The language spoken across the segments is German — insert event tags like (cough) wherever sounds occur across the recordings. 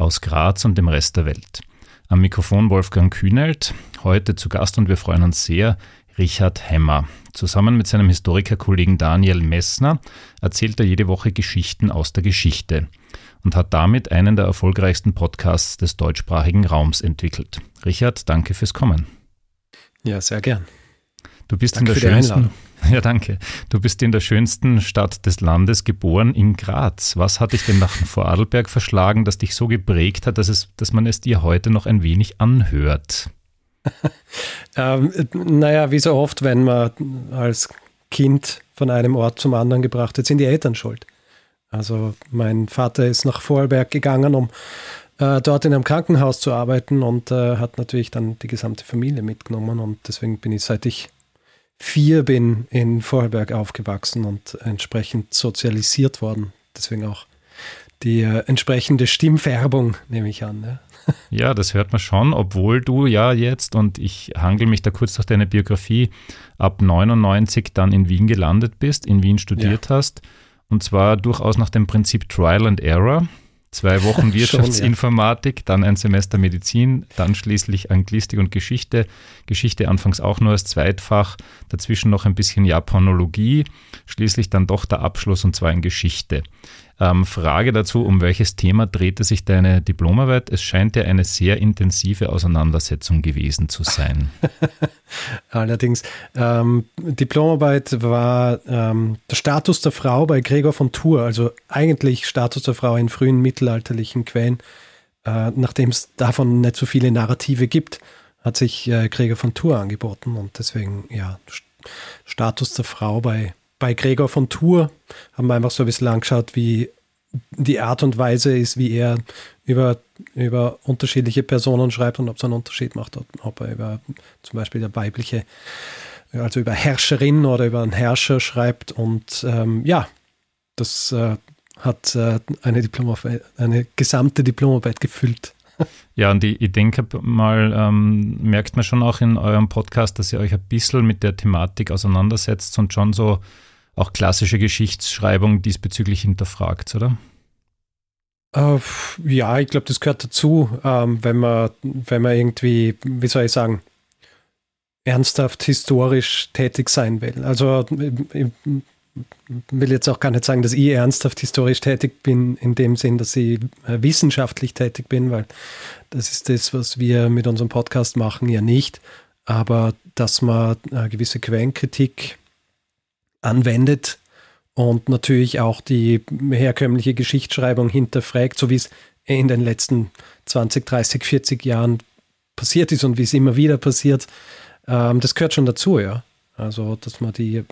aus Graz und dem Rest der Welt. Am Mikrofon Wolfgang Kühnelt, heute zu Gast und wir freuen uns sehr, Richard Hemmer. Zusammen mit seinem Historikerkollegen Daniel Messner erzählt er jede Woche Geschichten aus der Geschichte und hat damit einen der erfolgreichsten Podcasts des deutschsprachigen Raums entwickelt. Richard, danke fürs Kommen. Ja, sehr gern. Du bist Danke in der schönsten, (laughs) ja danke. Du bist in der schönsten Stadt des Landes geboren, in Graz. Was hat dich denn nach Vorarlberg verschlagen, das dich so geprägt hat, dass, es, dass man es dir heute noch ein wenig anhört? (laughs) ähm, naja, wie so oft, wenn man als Kind von einem Ort zum anderen gebracht wird, sind die Eltern schuld. Also mein Vater ist nach Vorarlberg gegangen, um äh, dort in einem Krankenhaus zu arbeiten und äh, hat natürlich dann die gesamte Familie mitgenommen und deswegen bin ich, seit ich vier bin in Vorarlberg aufgewachsen und entsprechend sozialisiert worden. Deswegen auch die äh, entsprechende Stimmfärbung, nehme ich an. Ne? (laughs) Ja, das hört man schon, obwohl du ja jetzt, und ich hangel mich da kurz durch deine Biografie, ab 99 dann in Wien gelandet bist, in Wien studiert ja. hast. Und zwar durchaus nach dem Prinzip Trial and Error. Zwei Wochen (laughs) Wirtschaftsinformatik, dann ein Semester Medizin, dann schließlich Anglistik und Geschichte. Geschichte anfangs auch nur als Zweitfach, dazwischen noch ein bisschen Japanologie, schließlich dann doch der Abschluss und zwar in Geschichte. Ähm, Frage dazu, um welches Thema drehte sich deine Diplomarbeit? Es scheint ja eine sehr intensive Auseinandersetzung gewesen zu sein. (laughs) Allerdings, ähm, Diplomarbeit war ähm, der Status der Frau bei Gregor von Tours, also eigentlich Status der Frau in frühen mittelalterlichen Quellen. Äh, Nachdem es davon nicht so viele Narrative gibt, hat sich äh, Gregor von Tours angeboten und deswegen, ja, Status der Frau bei bei Gregor von Tours haben wir einfach so ein bisschen angeschaut, wie die Art und Weise ist, wie er über, über unterschiedliche Personen schreibt und ob es einen Unterschied macht, ob er über zum Beispiel der weibliche, also über Herrscherin oder über einen Herrscher schreibt. Und ähm, ja, das äh, hat äh, eine, eine gesamte Diplomarbeit gefüllt. Ja, und ich, ich denke mal, ähm, merkt man schon auch in eurem Podcast, dass ihr euch ein bisschen mit der Thematik auseinandersetzt und schon so auch klassische Geschichtsschreibung diesbezüglich hinterfragt, oder? Uh, ja, ich glaube, das gehört dazu, ähm, wenn, man, wenn man irgendwie, wie soll ich sagen, ernsthaft historisch tätig sein will. Also ich will jetzt auch gar nicht sagen, dass ich ernsthaft historisch tätig bin, in dem Sinn, dass ich äh, wissenschaftlich tätig bin, weil das ist das, was wir mit unserem Podcast machen, ja nicht. Aber dass man eine gewisse Quellenkritik anwendet und natürlich auch die herkömmliche Geschichtsschreibung hinterfragt, so wie es in den letzten 20, 30, 40 Jahren passiert ist und wie es immer wieder passiert. Ähm, das gehört schon dazu, ja. Also, dass man die,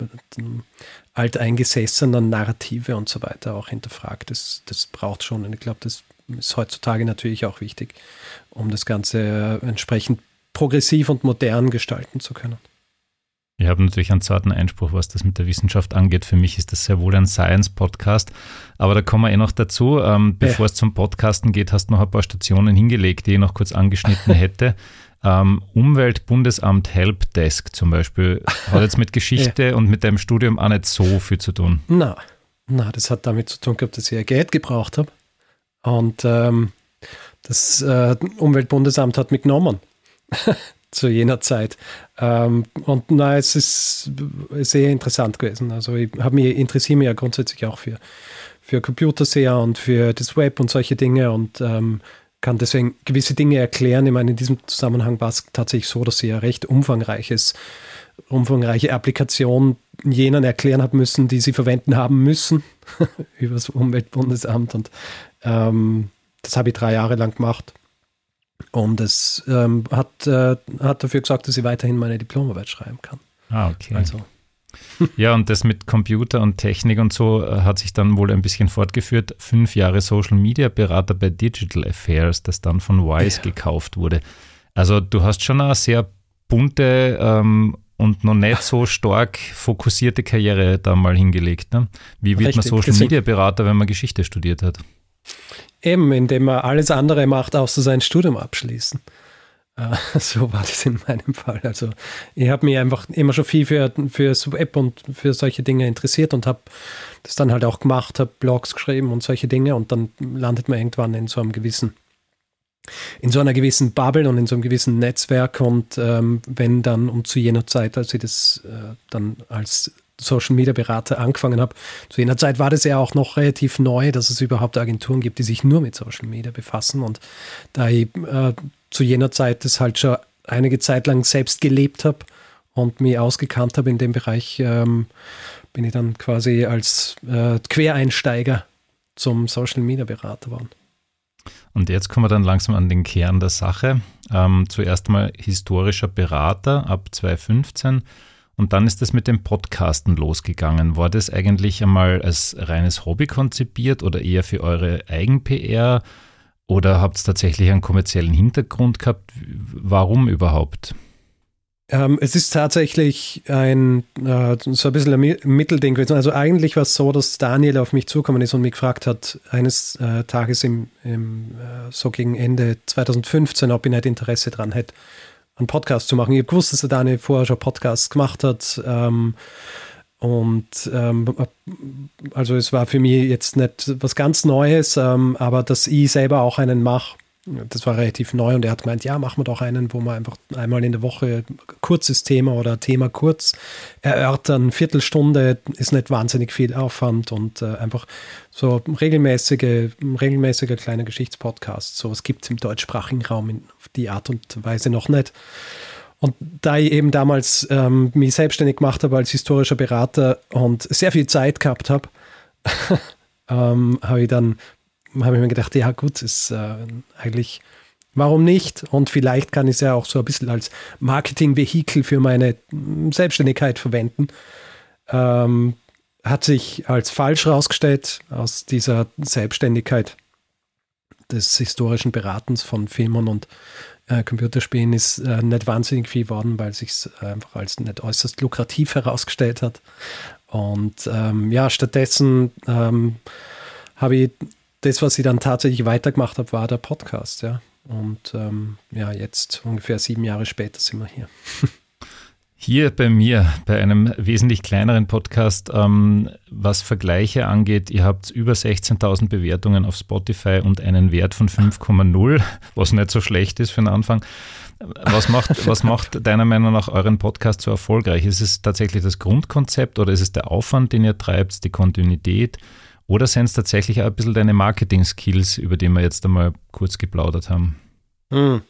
alteingesessenen Narrative und so weiter auch hinterfragt, das, das braucht schon. Und ich glaube, das ist heutzutage natürlich auch wichtig, um das Ganze entsprechend progressiv und modern gestalten zu können. Ich habe natürlich einen zarten Einspruch, was das mit der Wissenschaft angeht. Für mich ist das sehr wohl ein Science-Podcast. Aber da kommen wir eh noch dazu. Ähm, bevor ja. es zum Podcasten geht, hast du noch ein paar Stationen hingelegt, die ich noch kurz angeschnitten (laughs) hätte. Ähm, Umweltbundesamt Helpdesk zum Beispiel hat jetzt mit (laughs) Geschichte ja. und mit deinem Studium auch nicht so viel zu tun. Na, na, das hat damit zu tun gehabt, dass ich ja Geld gebraucht habe. Und ähm, das äh, Umweltbundesamt hat mich genommen. (laughs) zu jener Zeit. Ähm, und na, es ist sehr interessant gewesen. Also ich mich interessiere mich ja grundsätzlich auch für, für Computer sehr und für das Web und solche Dinge und ähm, kann deswegen gewisse Dinge erklären. Ich meine, in diesem Zusammenhang war es tatsächlich so, dass ich ja recht umfangreiches, umfangreiche Applikationen jenen erklären habe müssen, die sie verwenden haben müssen (laughs) über das Umweltbundesamt. Und ähm, das habe ich drei Jahre lang gemacht. Und es ähm, hat, äh, hat dafür gesorgt, dass ich weiterhin meine Diplomarbeit schreiben kann. Ah, okay. Also (laughs) Ja, und das mit Computer und Technik und so äh, hat sich dann wohl ein bisschen fortgeführt. Fünf Jahre Social Media Berater bei Digital Affairs, das dann von Wise ja. gekauft wurde. Also du hast schon eine sehr bunte ähm, und noch nicht so stark fokussierte Karriere da mal hingelegt. Ne? Wie wird Richtig, man Social Media Berater, wenn man Geschichte studiert hat? Eben, indem man alles andere macht, außer sein Studium abschließen. Äh, (laughs) so war das in meinem Fall. Also ich habe mich einfach immer schon viel für, für Web und für solche Dinge interessiert und habe das dann halt auch gemacht, habe Blogs geschrieben und solche Dinge und dann landet man irgendwann in so einem gewissen in so einer gewissen Bubble und in so einem gewissen Netzwerk und ähm, wenn dann und zu jener Zeit, als ich das äh, dann als Social Media Berater angefangen habe, zu jener Zeit war das ja auch noch relativ neu, dass es überhaupt Agenturen gibt, die sich nur mit Social Media befassen und da ich äh, zu jener Zeit das halt schon einige Zeit lang selbst gelebt habe und mich ausgekannt habe in dem Bereich, ähm, bin ich dann quasi als äh, Quereinsteiger zum Social Media Berater geworden. Und jetzt kommen wir dann langsam an den Kern der Sache. Ähm, zuerst mal historischer Berater ab 2015 und dann ist es mit dem Podcasten losgegangen. War das eigentlich einmal als reines Hobby konzipiert oder eher für eure Eigen-PR? Oder habt ihr tatsächlich einen kommerziellen Hintergrund gehabt? Warum überhaupt? Ähm, es ist tatsächlich ein äh, so ein bisschen ein Mittelding gewesen. Also eigentlich war es so, dass Daniel auf mich zukommen ist und mich gefragt hat, eines äh, Tages im, im äh, so gegen Ende 2015, ob ich nicht Interesse daran hätte, einen Podcast zu machen. Ich habe gewusst, dass der Daniel vorher schon Podcasts gemacht hat. Ähm, und ähm, also es war für mich jetzt nicht was ganz Neues, ähm, aber dass ich selber auch einen mache, das war relativ neu und er hat gemeint, ja, machen wir doch einen, wo wir einfach einmal in der Woche kurzes Thema oder Thema kurz erörtern. Viertelstunde ist nicht wahnsinnig viel Aufwand und äh, einfach so regelmäßige, regelmäßiger kleiner Geschichtspodcast. So was gibt es im deutschsprachigen Raum in die Art und Weise noch nicht. Und da ich eben damals ähm, mich selbstständig gemacht habe als historischer Berater und sehr viel Zeit gehabt habe, (laughs) ähm, habe ich dann habe ich mir gedacht, ja gut, ist äh, eigentlich, warum nicht? Und vielleicht kann ich es ja auch so ein bisschen als Marketingvehikel für meine hm, Selbstständigkeit verwenden. Ähm, hat sich als falsch herausgestellt aus dieser Selbstständigkeit des historischen Beratens von Filmen und äh, Computerspielen ist äh, nicht wahnsinnig viel geworden, weil sich es einfach als nicht äußerst lukrativ herausgestellt hat. Und ähm, ja, stattdessen ähm, habe ich das, was ich dann tatsächlich weitergemacht habe, war der Podcast, ja. Und ähm, ja, jetzt ungefähr sieben Jahre später sind wir hier. (laughs) Hier bei mir, bei einem wesentlich kleineren Podcast, ähm, was Vergleiche angeht, ihr habt über 16.000 Bewertungen auf Spotify und einen Wert von 5,0, was nicht so schlecht ist für den Anfang. Was macht, (laughs) was macht deiner Meinung nach euren Podcast so erfolgreich? Ist es tatsächlich das Grundkonzept oder ist es der Aufwand, den ihr treibt, die Kontinuität? Oder sind es tatsächlich auch ein bisschen deine Marketing-Skills, über die wir jetzt einmal kurz geplaudert haben? Hm.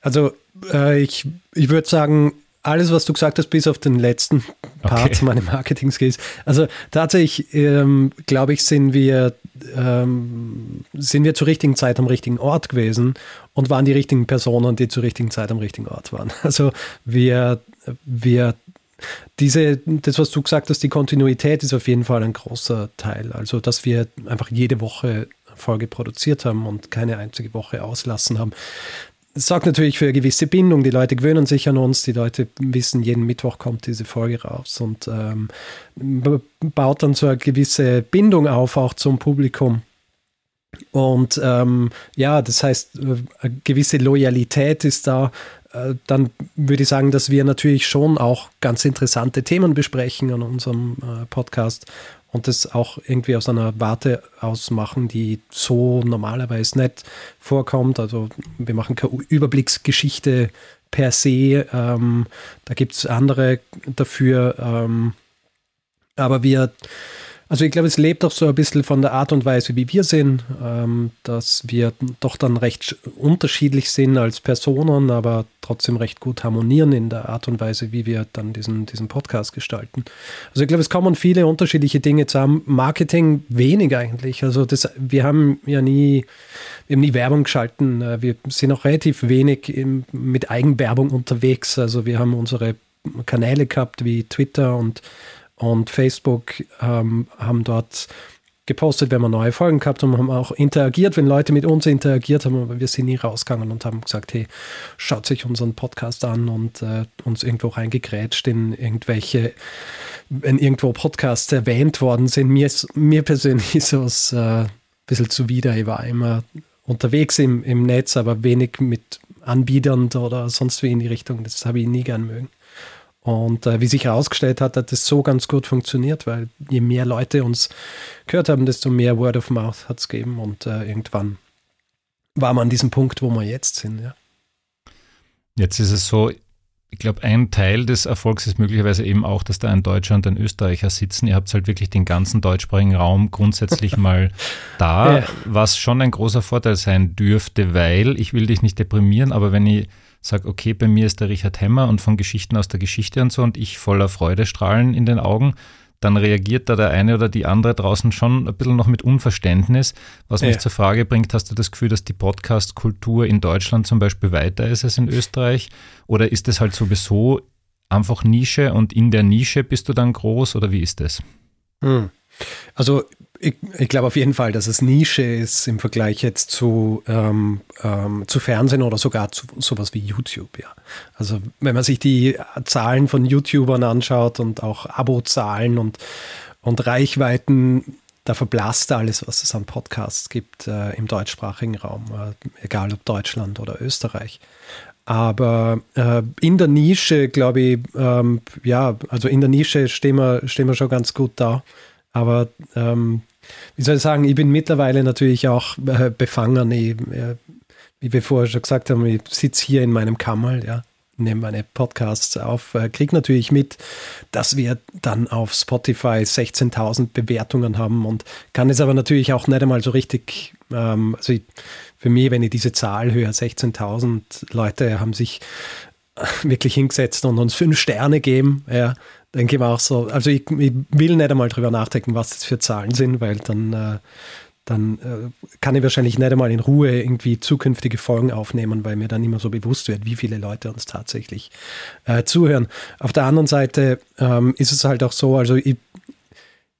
Also äh, ich, ich würde sagen, alles, was du gesagt hast, bis auf den letzten Part, okay. meine Marketing-Skills. Also tatsächlich, ähm, glaube ich, sind wir, ähm, sind wir zur richtigen Zeit am richtigen Ort gewesen und waren die richtigen Personen, die zur richtigen Zeit am richtigen Ort waren. (laughs) Also wir, wir diese, das, was du gesagt hast, die Kontinuität ist auf jeden Fall ein großer Teil. Also, dass wir einfach jede Woche Folge produziert haben und keine einzige Woche auslassen haben. Das sorgt natürlich für eine gewisse Bindung. Die Leute gewöhnen sich an uns. Die Leute wissen, jeden Mittwoch kommt diese Folge raus und ähm, baut dann so eine gewisse Bindung auf, auch zum Publikum. Und ähm, ja, das heißt, äh, eine gewisse Loyalität ist da. Dann würde ich sagen, dass wir natürlich schon auch ganz interessante Themen besprechen an unserem äh, Podcast und das auch irgendwie aus einer Warte aus machen, die so normalerweise nicht vorkommt. Also wir machen keine Überblicksgeschichte per se, ähm, da gibt es andere dafür, ähm, aber wir also ich glaube, es lebt auch so ein bisschen von der Art und Weise, wie wir sind, ähm, dass wir doch dann recht unterschiedlich sind als Personen, aber trotzdem recht gut harmonieren in der Art und Weise, wie wir dann diesen, diesen Podcast gestalten. Also ich glaube, es kommen viele unterschiedliche Dinge zusammen. Marketing wenig eigentlich. Also das, wir haben ja nie, wir haben nie Werbung geschalten. Äh, wir sind auch relativ wenig im, mit Eigenwerbung unterwegs. Also wir haben unsere Kanäle gehabt wie Twitter und, und Facebook, ähm, haben dort gepostet, wenn wir neue Folgen gehabt und haben auch interagiert, wenn Leute mit uns interagiert haben, aber wir sind nie rausgegangen und haben gesagt, hey, schaut sich unseren Podcast an und äh, uns irgendwo reingegrätscht in irgendwelche, wenn irgendwo Podcasts erwähnt worden sind. Mir, mir persönlich (laughs) ist es äh, ein bisschen zuwider. Ich war immer unterwegs im, im Netz, aber wenig mit Anbietern oder sonst wie in die Richtung. Das habe ich nie gern mögen. Und äh, wie sich herausgestellt hat, hat das so ganz gut funktioniert, weil je mehr Leute uns gehört haben, desto mehr Word of Mouth hat es gegeben. Und äh, irgendwann war man an diesem Punkt, wo wir jetzt sind. Ja. Jetzt ist es so, ich glaube, ein Teil des Erfolgs ist möglicherweise eben auch, dass da ein Deutscher und ein Österreicher sitzen. Ihr habt halt wirklich den ganzen deutschsprachigen Raum grundsätzlich (laughs) mal da, ja. was schon ein großer Vorteil sein dürfte, weil ich will dich nicht deprimieren, aber wenn ich sage, okay, bei mir ist der Richard Hemmer und von Geschichten aus der Geschichte und so und ich voller Freude strahlen in den Augen, dann reagiert da der eine oder die andere draußen schon ein bisschen noch mit Unverständnis, was mich ja. zur Frage bringt, hast du das Gefühl, dass die Podcast-Kultur in Deutschland zum Beispiel weiter ist als in Österreich? Oder ist es halt sowieso einfach Nische und in der Nische bist du dann groß oder wie ist das? Hm. Also ich, ich glaube auf jeden Fall, dass es Nische ist im Vergleich jetzt zu, ähm, ähm, zu Fernsehen oder sogar zu sowas wie YouTube. Ja. Also wenn man sich die Zahlen von YouTubern anschaut und auch Abozahlen und, und Reichweiten, da verblasst alles, was es an Podcasts gibt äh, im deutschsprachigen Raum, äh, egal ob Deutschland oder Österreich. Aber äh, in der Nische, glaube ich, ähm, ja, also in der Nische stehen wir, stehen wir schon ganz gut da. Aber ähm, wie soll ich sagen, ich bin mittlerweile natürlich auch äh, befangen. Ich, äh, wie wir vorher schon gesagt haben, ich sitze hier in meinem Kammerl, ja, nehme meine Podcasts auf, äh, kriege natürlich mit, dass wir dann auf Spotify 16.000 Bewertungen haben und kann es aber natürlich auch nicht einmal so richtig, ähm, also ich, für mich, wenn ich diese Zahl höre, 16.000 Leute haben sich wirklich hingesetzt und uns fünf Sterne geben, ja, denke ich mir auch so, also ich, ich, will nicht einmal drüber nachdenken, was das für Zahlen sind, weil dann, äh, dann äh, kann ich wahrscheinlich nicht einmal in Ruhe irgendwie zukünftige Folgen aufnehmen, weil mir dann immer so bewusst wird, wie viele Leute uns tatsächlich äh, zuhören. Auf der anderen Seite ähm, ist es halt auch so, also ich,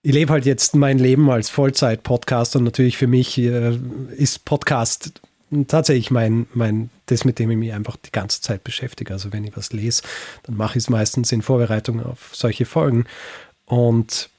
ich lebe halt jetzt mein Leben als Vollzeit-Podcast und natürlich für mich äh, ist Podcast tatsächlich mein, mein, das, mit dem ich mich einfach die ganze Zeit beschäftige. Also wenn ich was lese, dann mache ich es meistens in Vorbereitung auf solche Folgen. Und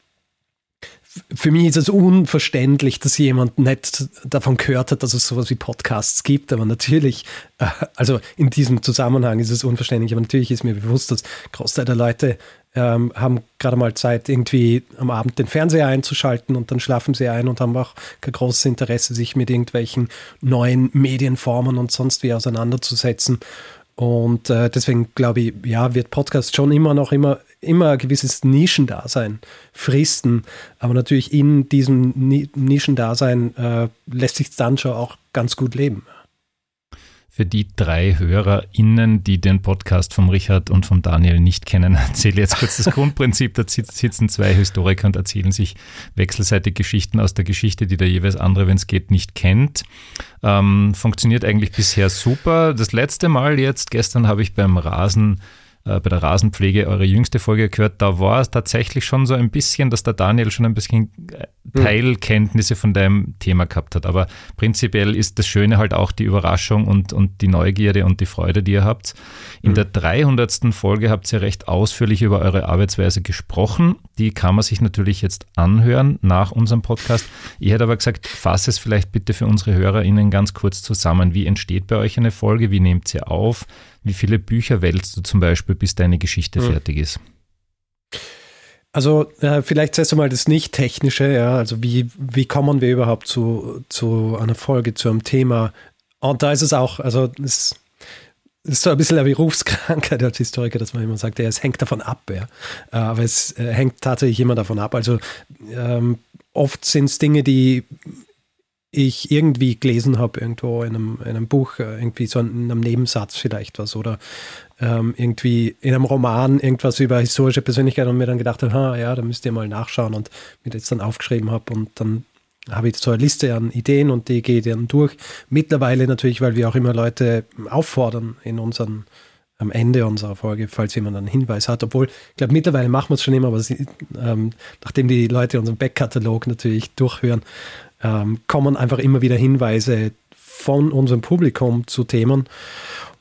für mich ist es unverständlich, dass jemand nicht davon gehört hat, dass es sowas wie Podcasts gibt. Aber natürlich, äh, also in diesem Zusammenhang ist es unverständlich. Aber natürlich ist mir bewusst, dass Großteil der Leute ähm, haben gerade mal Zeit, irgendwie am Abend den Fernseher einzuschalten und dann schlafen sie ein und haben auch kein großes Interesse, sich mit irgendwelchen neuen Medienformen und sonst wie auseinanderzusetzen. Und äh, deswegen glaube ich, ja, wird Podcast schon immer noch immer, immer ein gewisses Nischendasein fristen. Aber natürlich in diesem Nischendasein äh, lässt sich dann schon auch ganz gut leben für die drei HörerInnen, die den Podcast vom Richard und vom Daniel nicht kennen, (laughs) erzähle jetzt kurz das Grundprinzip. Da sitzen zwei Historiker und erzählen sich wechselseitig Geschichten aus der Geschichte, die der jeweils andere, wenn es geht, nicht kennt. Ähm, funktioniert eigentlich bisher super. Das letzte Mal jetzt, gestern habe ich beim Rasen äh, bei der Rasenpflege eure jüngste Folge gehört, da war es tatsächlich schon so ein bisschen, dass der Daniel schon ein bisschen äh, hm. Teilkenntnisse von deinem Thema gehabt hat. Aber prinzipiell ist das Schöne halt auch die Überraschung und, und die Neugierde und die Freude, die ihr habt. In mhm. der 300. Folge habt ihr recht ausführlich über eure Arbeitsweise gesprochen. Die kann man sich natürlich jetzt anhören nach unserem Podcast. Ich hätte aber gesagt, fass es vielleicht bitte für unsere HörerInnen ganz kurz zusammen. Wie entsteht bei euch eine Folge? Wie nehmt ihr auf? Wie viele Bücher wählst du zum Beispiel, bis deine Geschichte mhm. fertig ist? Also äh, vielleicht zuerst einmal das Nicht-Technische, ja, also wie, wie kommen wir überhaupt zu, zu einer Folge, zu einem Thema? Und da ist es auch, also es ist so ein bisschen eine Berufskrankheit als Historiker, dass man immer sagt, ja, es hängt davon ab, ja. Äh, aber es äh, hängt tatsächlich immer davon ab. Also ähm, oft sind es Dinge, die ich irgendwie gelesen habe, irgendwo in einem, in einem Buch, äh, irgendwie so in einem Nebensatz vielleicht was oder ähm, irgendwie in einem Roman irgendwas über historische Persönlichkeit und mir dann gedacht habe, ha, ja, da müsst ihr mal nachschauen und mir das dann aufgeschrieben habe und dann habe ich so eine Liste an Ideen und die gehe dann durch. Mittlerweile natürlich, weil wir auch immer Leute auffordern in unseren am Ende unserer Folge, falls jemand einen Hinweis hat. Obwohl, ich glaube, mittlerweile machen wir es schon immer, aber sie, ähm, nachdem die Leute unseren Backkatalog natürlich durchhören, ähm, kommen einfach immer wieder Hinweise von unserem Publikum zu Themen.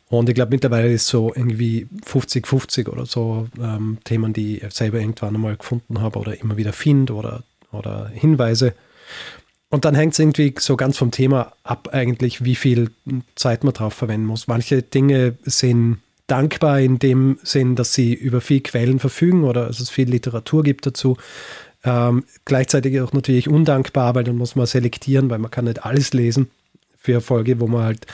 Und ich glaube, mittlerweile ist so irgendwie 50-50 oder so ähm, Themen, die ich selber irgendwann einmal gefunden habe oder immer wieder finde oder, oder Hinweise. Und dann hängt es irgendwie so ganz vom Thema ab, eigentlich, wie viel Zeit man drauf verwenden muss. Manche Dinge sind dankbar in dem Sinn, dass sie über viel Quellen verfügen oder dass es viel Literatur gibt dazu. Ähm, gleichzeitig auch natürlich undankbar, weil dann muss man selektieren, weil man kann nicht alles lesen für eine Folge, wo man halt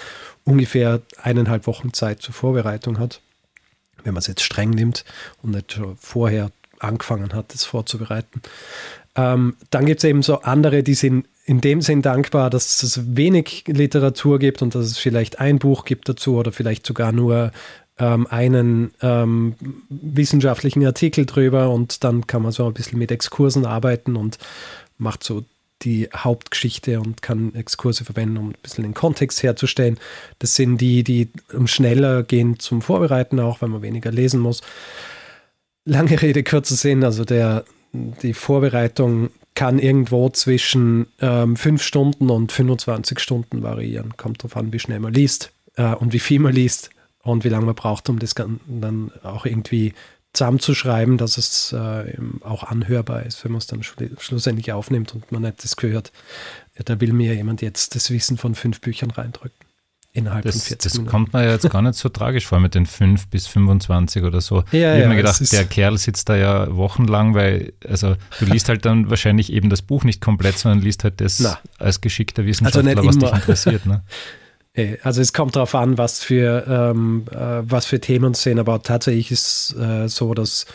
ungefähr eineinhalb Wochen Zeit zur Vorbereitung hat, wenn man es jetzt streng nimmt und nicht schon vorher angefangen hat, das vorzubereiten. Ähm, dann gibt es eben so andere, die sind in dem Sinn dankbar, dass es wenig Literatur gibt und dass es vielleicht ein Buch gibt dazu oder vielleicht sogar nur ähm, einen ähm, wissenschaftlichen Artikel drüber und dann kann man so ein bisschen mit Exkursen arbeiten und macht so die Hauptgeschichte und kann Exkurse verwenden, um ein bisschen den Kontext herzustellen. Das sind die, die schneller gehen zum Vorbereiten, auch weil man weniger lesen muss. Lange Rede, kurzer Sinn, also der, die Vorbereitung kann irgendwo zwischen ähm, 5 Stunden und 25 Stunden variieren. Kommt darauf an, wie schnell man liest äh, und wie viel man liest und wie lange man braucht, um das dann auch irgendwie zusammenzuschreiben, dass es äh, auch anhörbar ist, wenn man es dann schlussendlich aufnimmt und man nicht das gehört. Ja, da will mir jemand jetzt das Wissen von fünf Büchern reindrücken. Innerhalb das, von 40 das Minuten. kommt mir jetzt gar nicht so tragisch vor mit den 5 bis 25 oder so. Ja, ich ja, habe mir gedacht, der Kerl sitzt da ja wochenlang, weil, also du liest halt dann wahrscheinlich eben das Buch nicht komplett, sondern liest halt das Na. als geschickter Wissenschaftler, nicht was dich interessiert. Ne? (laughs) Eh, Also es kommt darauf an, was für, ähm, äh, was für Themen es sind, aber tatsächlich ist äh, so, dass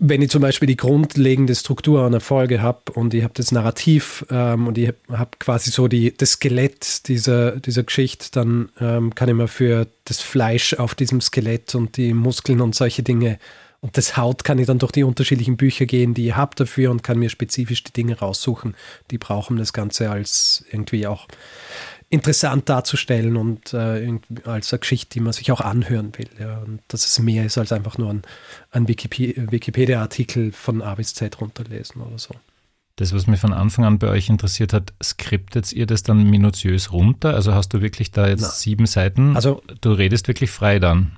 wenn ich zum Beispiel die grundlegende Struktur einer Folge habe und ich habe das Narrativ ähm, und ich habe quasi so die, das Skelett dieser, dieser Geschichte, dann ähm, kann ich mir für das Fleisch auf diesem Skelett und die Muskeln und solche Dinge und das Haut kann ich dann durch die unterschiedlichen Bücher gehen, die ich habe dafür und kann mir spezifisch die Dinge raussuchen, die brauchen das Ganze als irgendwie auch interessant darzustellen und äh, als eine Geschichte, die man sich auch anhören will. Ja. Und dass es mehr ist als einfach nur ein, ein Wikipe- Wikipedia-Artikel von A bis Z runterlesen oder so. Das, was mich von Anfang an bei euch interessiert hat, skriptet ihr das dann minutiös runter? Also hast du wirklich da jetzt Na. sieben Seiten? Also du redest wirklich frei dann.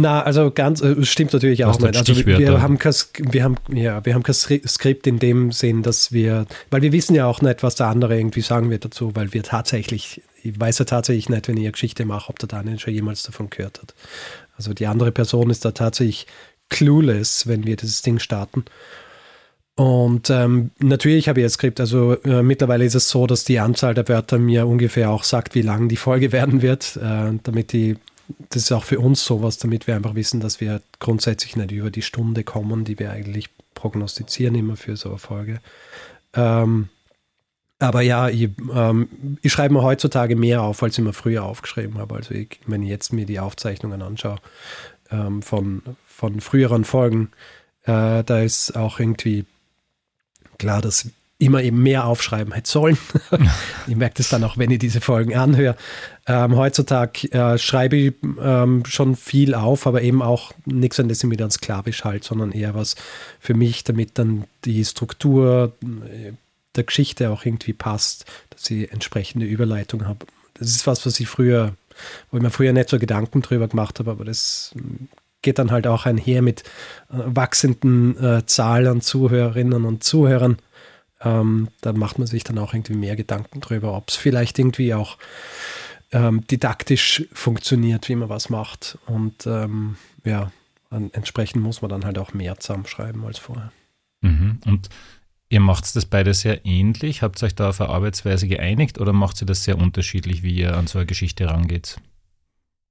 Na, also ganz, äh, stimmt natürlich auch nicht. Also wir, haben kein, wir haben, ja, wir haben kein Skri- Skript in dem Sinn, dass wir, weil wir wissen ja auch nicht, was der andere irgendwie sagen wird dazu, weil wir tatsächlich, ich weiß ja tatsächlich nicht, wenn ich eine Geschichte mache, ob der Daniel schon jemals davon gehört hat. Also die andere Person ist da tatsächlich clueless, wenn wir dieses Ding starten. Und ähm, natürlich habe ich ein Skript. Also äh, mittlerweile ist es so, dass die Anzahl der Wörter mir ungefähr auch sagt, wie lang die Folge (laughs) werden wird, äh, damit die, das ist auch für uns sowas, damit wir einfach wissen, dass wir grundsätzlich nicht über die Stunde kommen, die wir eigentlich prognostizieren immer für so eine Folge. Ähm, aber ja, ich, ähm, ich schreibe mir heutzutage mehr auf, als ich mir früher aufgeschrieben habe. Also ich, wenn ich jetzt mir die Aufzeichnungen anschaue ähm, von, von früheren Folgen, äh, da ist auch irgendwie klar, dass immer eben mehr aufschreiben hätte sollen. (laughs) ich merke das dann auch, wenn ich diese Folgen anhöre. Ähm, heutzutage äh, schreibe ich ähm, schon viel auf, aber eben auch nichts, an das ich mir dann sklavisch halte, sondern eher was für mich, damit dann die Struktur äh, der Geschichte auch irgendwie passt, dass ich entsprechende Überleitung habe. Das ist was, was ich früher, wo ich mir früher nicht so Gedanken drüber gemacht habe, aber das mm, geht dann halt auch einher mit äh, wachsenden äh, Zahl an Zuhörerinnen und Zuhörern. Ähm, da macht man sich dann auch irgendwie mehr Gedanken drüber, ob es vielleicht irgendwie auch ähm, didaktisch funktioniert, wie man was macht. Und ähm, ja, entsprechend muss man dann halt auch mehr zusammenschreiben als vorher. Mhm. Und ihr macht das beide sehr ähnlich. Habt ihr euch da auf eine Arbeitsweise geeinigt oder macht ihr das sehr unterschiedlich, wie ihr an so eine Geschichte rangeht?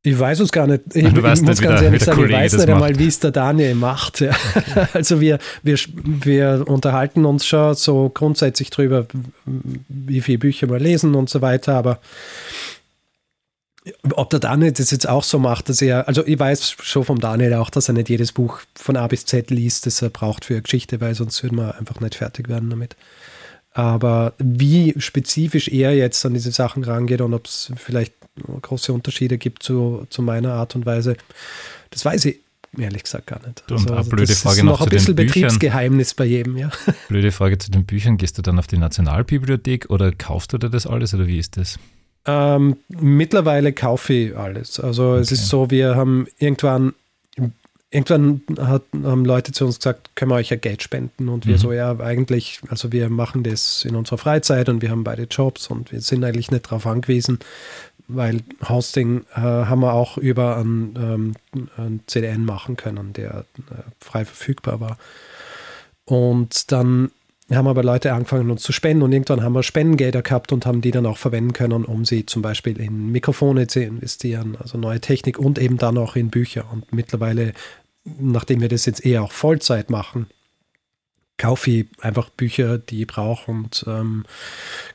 Ich weiß es gar nicht. Ich, ich muss ganz der- ehrlich sagen, ich weiß nicht einmal, wie es der Daniel macht. Ja. (laughs) Also wir, wir, wir unterhalten uns schon so grundsätzlich drüber, wie viele Bücher wir lesen und so weiter, aber ob der Daniel das jetzt auch so macht, dass er, also ich weiß schon vom Daniel auch, dass er nicht jedes Buch von A bis Z liest, das er braucht für eine Geschichte, weil sonst würden wir einfach nicht fertig werden damit. Aber wie spezifisch er jetzt an diese Sachen rangeht und ob es vielleicht große Unterschiede gibt zu, zu meiner Art und Weise, das weiß ich ehrlich gesagt gar nicht. Und also, blöde das Frage ist noch noch ein bisschen. Betriebsgeheimnis bei jedem, ja. (laughs) Blöde Frage zu den Büchern. Gehst du dann auf die Nationalbibliothek oder kaufst du dir das alles oder wie ist das? Ähm, mittlerweile kaufe ich alles. Also es Okay. ist so, wir haben irgendwann, irgendwann hat, haben Leute zu uns gesagt, können wir euch ja Geld spenden und wir Mhm. so, ja eigentlich, also wir machen das in unserer Freizeit und wir haben beide Jobs und wir sind eigentlich nicht darauf angewiesen, weil Hosting äh, haben wir auch über einen, ähm, einen CDN machen können, der äh, frei verfügbar war. Und dann haben aber Leute angefangen, uns zu spenden und irgendwann haben wir Spendengelder gehabt und haben die dann auch verwenden können, um sie zum Beispiel in Mikrofone zu investieren, also neue Technik und eben dann auch in Bücher. Und mittlerweile, nachdem wir das jetzt eher auch Vollzeit machen, kaufe ich einfach Bücher, die ich brauche und ähm,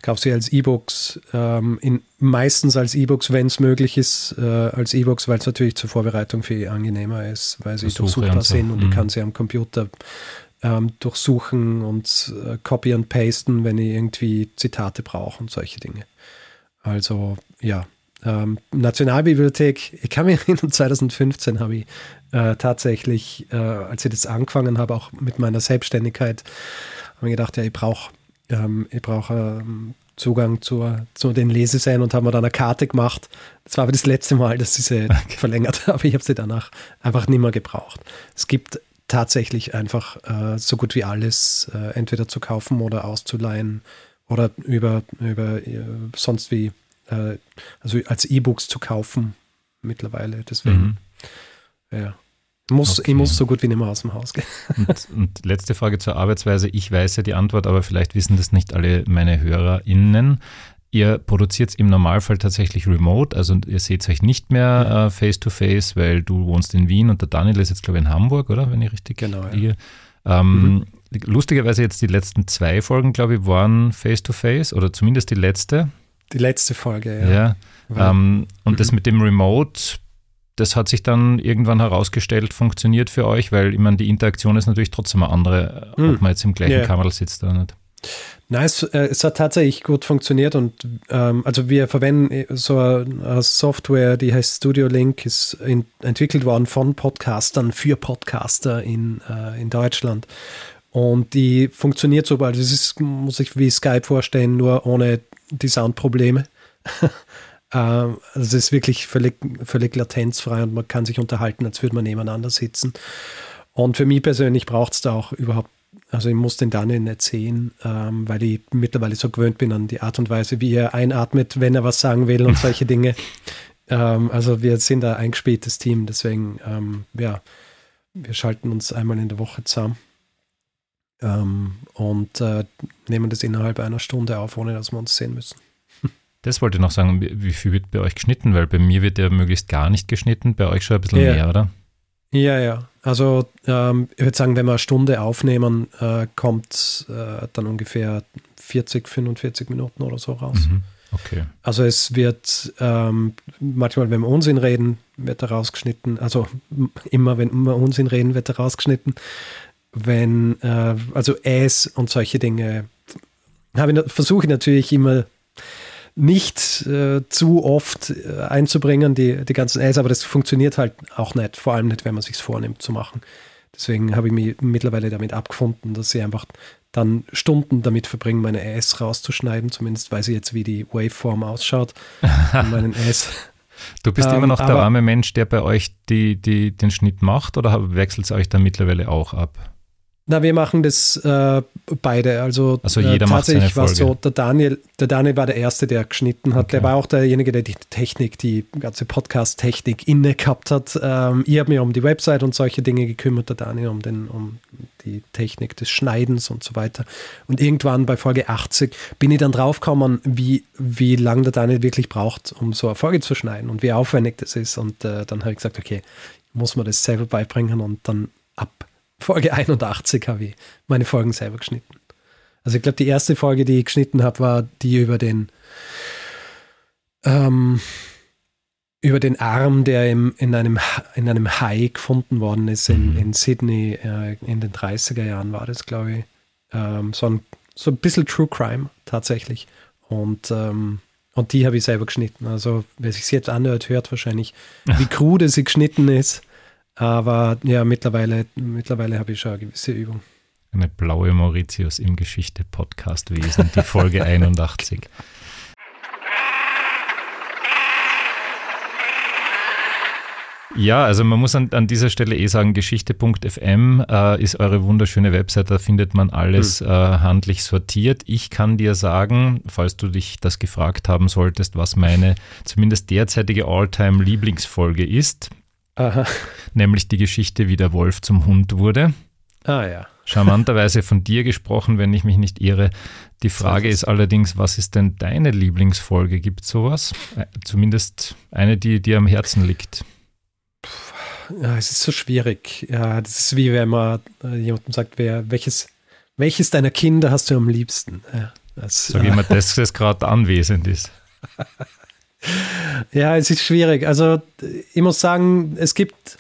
kaufe sie als E-Books, ähm, in, meistens als E-Books, wenn es möglich ist, äh, als E-Books, weil es natürlich zur Vorbereitung viel angenehmer ist, weil sie durchsuchbar und so. sind und ich Mhm. kann sie am Computer ähm, durchsuchen und äh, copy und pasten, wenn ich irgendwie Zitate brauche und solche Dinge. Also ja, ähm, Nationalbibliothek, ich kann mich erinnern, (laughs) 2015 habe ich äh, tatsächlich, äh, als ich das angefangen habe, auch mit meiner Selbstständigkeit, habe ich gedacht, ja, ich brauche ähm, ich brauche ähm, Zugang zur, zu den Lesesälen und haben mir dann eine Karte gemacht. Das war aber das letzte Mal, dass ich sie (laughs) verlängert habe. Ich habe sie danach einfach nicht mehr gebraucht. Es gibt tatsächlich einfach äh, so gut wie alles äh, entweder zu kaufen oder auszuleihen oder über, über äh, sonst wie, äh, also als E-Books zu kaufen mittlerweile. Deswegen, Mhm. ja. Muss, Okay. Ich muss so gut wie nicht mehr aus dem Haus gehen. (laughs) Und, und letzte Frage zur Arbeitsweise. Ich weiß ja die Antwort, aber vielleicht wissen das nicht alle meine HörerInnen. Ihr produziert im Normalfall tatsächlich remote, also ihr seht euch nicht mehr äh, face to face, weil du wohnst in Wien und der Daniel ist jetzt, glaube ich, in Hamburg, oder? Wenn ich richtig Genau, ja. liege. Ähm, Lustigerweise jetzt die letzten zwei Folgen, glaube ich, waren face to face oder zumindest die letzte. Die letzte Folge, Ja. ja. Ähm, und das mit dem Remote, das hat sich dann irgendwann herausgestellt, funktioniert für euch, weil ich meine, die Interaktion ist natürlich trotzdem eine andere, Hm. ob man jetzt im gleichen Ja. Kamera sitzt oder nicht. Nein, es, äh, es hat tatsächlich gut funktioniert und ähm, also wir verwenden so eine Software, die heißt Studio Link, ist in, entwickelt worden von Podcastern für Podcaster in, äh, in Deutschland. Und die funktioniert so, also es ist, muss ich wie Skype vorstellen, nur ohne die Soundprobleme. (laughs) ähm, es ist wirklich völlig, völlig latenzfrei und man kann sich unterhalten, als würde man nebeneinander sitzen. Und für mich persönlich braucht es da auch überhaupt, also ich muss den Daniel nicht sehen, ähm, weil ich mittlerweile so gewöhnt bin an die Art und Weise, wie er einatmet, wenn er was sagen will und solche Dinge. (laughs) Ähm, also wir sind da ein eingespieltes Team, deswegen, ähm, ja, wir schalten uns einmal in der Woche zusammen ähm, und äh, nehmen das innerhalb einer Stunde auf, ohne dass wir uns sehen müssen. (laughs) Das wollte ich noch sagen, wie wie viel wird bei euch geschnitten? Weil bei mir wird ja möglichst gar nicht geschnitten, bei euch schon ein bisschen Ja. mehr, oder? Ja, ja. Also ähm, ich würde sagen, wenn wir eine Stunde aufnehmen, äh, kommt äh, dann ungefähr 40, 45 Minuten oder so raus. Mhm. Okay. Also es wird ähm, manchmal, wenn wir Unsinn reden, wird er rausgeschnitten. Also immer, wenn wir Unsinn reden, wird er rausgeschnitten. Wenn, äh, also Äs und solche Dinge versuche ich natürlich immer nicht äh, zu oft äh, einzubringen, die, die ganzen Äs, aber das funktioniert halt auch nicht, vor allem nicht, wenn man sich vornimmt zu machen. Deswegen habe ich mich mittlerweile damit abgefunden, dass ich einfach dann Stunden damit verbringe, meine Äs rauszuschneiden. Zumindest weiß ich jetzt, wie die Waveform ausschaut in meinen (laughs) Äs. Du bist Ähm, immer noch der arme Mensch, der bei euch die, die, den Schnitt macht oder wechselt es euch dann mittlerweile auch ab? Na, wir machen das äh, beide. Also, Also jeder macht seine tatsächlich war es so, der Daniel, der Daniel war der Erste, der geschnitten hat. Okay. Der war auch derjenige, der die Technik, die ganze Podcast-Technik inne gehabt hat. Ähm, ich habe mich um die Website und solche Dinge gekümmert, der Daniel um, den, um die Technik des Schneidens und so weiter. Und irgendwann bei Folge 80 bin ich dann draufgekommen, wie, wie lange der Daniel wirklich braucht, um so eine Folge zu schneiden und wie aufwendig das ist. Und äh, dann habe ich gesagt, okay, muss man das selber beibringen und dann ab Folge 81 habe ich meine Folgen selber geschnitten. Also ich glaube, die erste Folge, die ich geschnitten habe, war die über den ähm, über den Arm, der im, in, einem, in einem Hai gefunden worden ist in, Mhm. in Sydney. Äh, in den 30er Jahren war das, glaube ich. Ähm, so ein so ein bisschen True Crime tatsächlich. Und, ähm, und die habe ich selber geschnitten. Also, wer sich jetzt anhört, hört wahrscheinlich, wie (laughs) krude sie geschnitten ist. Aber ja, mittlerweile, mittlerweile habe ich schon eine gewisse Übung. Eine blaue Mauritius im Geschichte-Podcast-Wesen, die Folge (laughs) 81. Ja, also man muss an, an dieser Stelle eh sagen, geschichte.fm äh, ist eure wunderschöne Website, da findet man alles mhm. äh, handlich sortiert. Ich kann dir sagen, falls du dich das gefragt haben solltest, was meine zumindest derzeitige All-Time-Lieblingsfolge ist, Aha. nämlich die Geschichte, wie der Wolf zum Hund wurde. Ah ja. Charmanterweise von dir gesprochen, wenn ich mich nicht irre. Die Frage ist allerdings, was ist denn deine Lieblingsfolge? Gibt es sowas? Äh, zumindest eine, die dir am Herzen liegt. Ja, es ist so schwierig. Ja, das ist wie wenn man äh, jemandem sagt, wer, welches, welches deiner Kinder hast du am liebsten? Ja, das, Sag jemand, dass das gerade anwesend ist. (laughs) ja, es ist schwierig. Also ich muss sagen, es gibt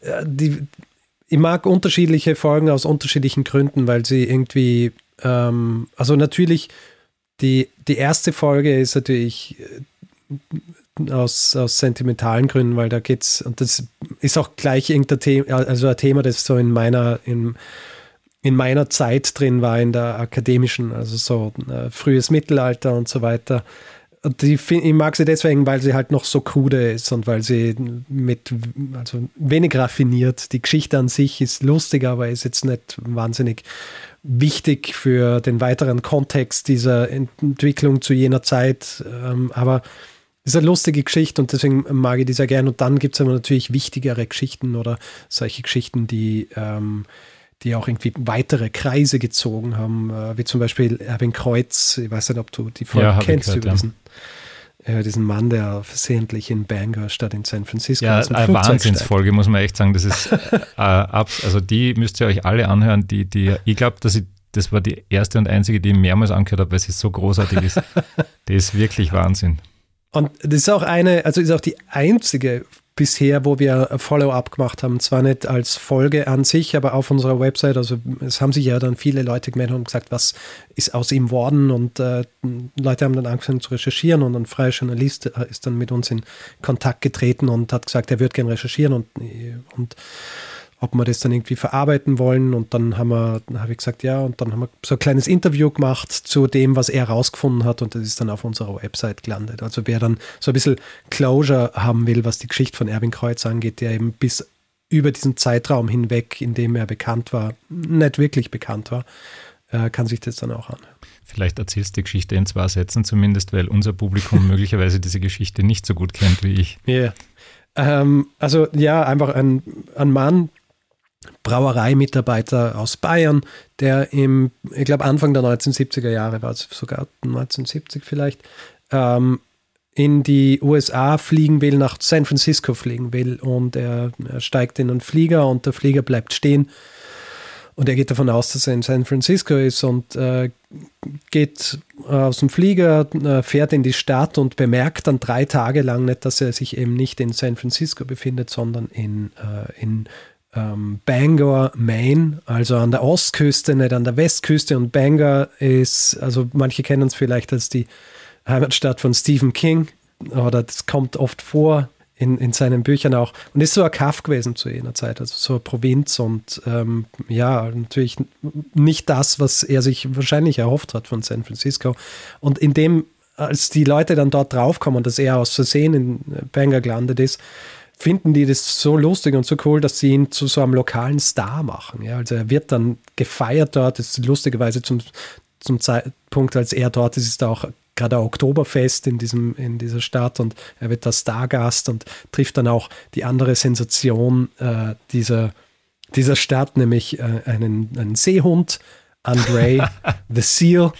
äh, die, ich mag unterschiedliche Folgen aus unterschiedlichen Gründen, weil sie irgendwie, ähm, also natürlich, die, die erste Folge ist natürlich äh, aus, aus sentimentalen Gründen, weil da geht's, und das ist auch gleich irgendein Thema, also ein Thema, das so in meiner, in, in meiner Zeit drin war, in der akademischen, also so äh, frühes Mittelalter und so weiter. Die, ich mag sie deswegen, weil sie halt noch so krude ist und weil sie mit, also wenig raffiniert. Die Geschichte an sich ist lustig, aber ist jetzt nicht wahnsinnig wichtig für den weiteren Kontext dieser Entwicklung zu jener Zeit. Ähm, aber es ist eine lustige Geschichte und deswegen mag ich die sehr gern. Und dann gibt es aber natürlich wichtigere Geschichten oder solche Geschichten, die ähm, die auch irgendwie weitere Kreise gezogen haben, äh, wie zum Beispiel Erwin Kreuz. Ich weiß nicht, ob du die Folge ja, kennst gehört, über ja. diesen, äh, diesen Mann, der versehentlich in Bangor statt in San Francisco Ja, eine Wahnsinnsfolge, muss man echt sagen. Das ist (laughs) äh, also die müsst ihr euch alle anhören. Die, die, ich glaube, dass ich das war die erste und einzige, die ich mehrmals angehört habe, weil sie so großartig ist. (laughs) die ist wirklich Wahnsinn. Und das ist auch eine, also ist auch die einzige bisher, wo wir Follow-up gemacht haben. Zwar nicht als Folge an sich, aber auf unserer Website. Also es haben sich ja dann viele Leute gemeldet und gesagt, was ist aus ihm worden? Und äh, Leute haben dann angefangen zu recherchieren und ein freier Journalist ist dann mit uns in Kontakt getreten und hat gesagt, er würde gerne recherchieren und, und ob wir das dann irgendwie verarbeiten wollen. Und dann haben wir, habe ich gesagt, ja, und dann haben wir so ein kleines Interview gemacht zu dem, was er herausgefunden hat. Und das ist dann auf unserer Website gelandet. Also wer dann so ein bisschen Closure haben will, was die Geschichte von Erwin Kreuz angeht, der eben bis über diesen Zeitraum hinweg, in dem er bekannt war, nicht wirklich bekannt war, äh, kann sich das dann auch anhören. Vielleicht erzählst du die Geschichte in zwei Sätzen zumindest, weil unser Publikum (laughs) möglicherweise diese Geschichte nicht so gut kennt wie ich. Ja. Yeah. Ähm, also ja, einfach ein, ein Mann, Brauereimitarbeiter aus Bayern, der im, ich glaube, Anfang der 1970er Jahre war es sogar 1970 vielleicht, ähm, in die USA fliegen will, nach San Francisco fliegen will. Und er, er, steigt in einen Flieger und der Flieger bleibt stehen. Und er geht davon aus, dass er in San Francisco ist und äh, geht aus dem Flieger, äh, fährt in die Stadt und bemerkt dann drei Tage lang nicht, dass er sich eben nicht in San Francisco befindet, sondern in, äh, in ähm, Bangor, Maine, also an der Ostküste, nicht an der Westküste. Und Bangor ist, also manche kennen es vielleicht als die Heimatstadt von Stephen King, oder das kommt oft vor in, in seinen Büchern auch. Und ist so ein Kaff gewesen zu jener Zeit, also so eine Provinz und ähm, ja, natürlich nicht das, was er sich wahrscheinlich erhofft hat von San Francisco. Und in dem, als die Leute dann dort draufkommen, dass er aus Versehen in Bangor gelandet ist, finden die das so lustig und so cool, dass sie ihn zu so einem lokalen Star machen. Ja, also er wird dann gefeiert dort, das ist lustigerweise zum, zum Zeitpunkt, als er dort ist, ist da auch gerade Oktoberfest in, diesem, in dieser Stadt und er wird da Stargast und trifft dann auch die andere Sensation äh, dieser, dieser Stadt, nämlich äh, einen, einen Seehund, Andre (laughs) the Seal,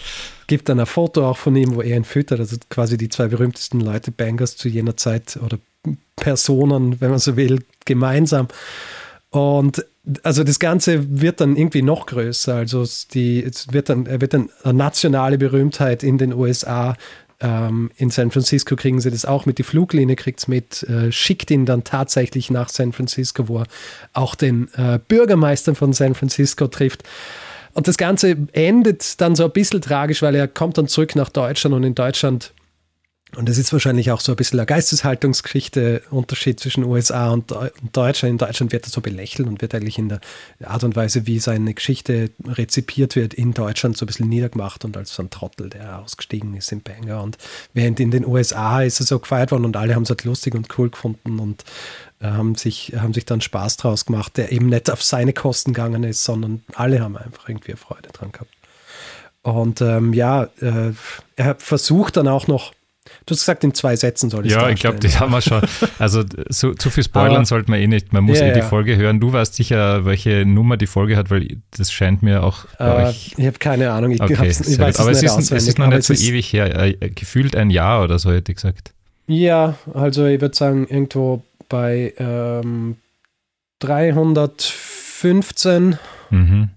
gibt dann ein Foto auch von ihm, wo er ihn füttert, also quasi die zwei berühmtesten Leute Bangers zu jener Zeit oder Personen, wenn man so will, gemeinsam. Und also das Ganze wird dann irgendwie noch größer. Also die, es wird dann, er wird dann eine nationale Berühmtheit in den USA. Ähm, in San Francisco kriegen sie das auch mit. Die Fluglinie kriegt es mit, äh, schickt ihn dann tatsächlich nach San Francisco, wo er auch den äh, Bürgermeister von San Francisco trifft. und das Ganze endet dann so ein bisschen tragisch, weil er kommt dann zurück nach Deutschland und in Deutschland und das ist wahrscheinlich auch so ein bisschen eine Geisteshaltungsgeschichte, Unterschied zwischen USA und Deutschland. In Deutschland wird er so belächelt und wird eigentlich in der Art und Weise, wie seine Geschichte rezipiert wird, in Deutschland so ein bisschen niedergemacht und als so ein Trottel, der ausgestiegen ist im Banger. Und während in den USA ist er so gefeiert worden und alle haben es halt lustig und cool gefunden und äh, haben sich, haben sich dann Spaß draus gemacht, der eben nicht auf seine Kosten gegangen ist, sondern alle haben einfach irgendwie Freude dran gehabt. Und ähm, ja, äh, er versucht dann auch noch Du hast gesagt, in zwei Sätzen soll ich Ja, ich glaube, das haben wir schon. Also so, zu viel spoilern Aber, sollte man eh nicht. Man muss ja, eh die ja. Folge hören. Du weißt sicher, welche Nummer die Folge hat, weil das scheint mir auch uh, Ich habe keine Ahnung. Ich, okay, ich weiß Aber es, es, ist, es ist noch nicht so ewig her. Äh, gefühlt ein Jahr oder so, hätte ich gesagt. Ja, also ich würde sagen, irgendwo bei ähm, 315. Mhm.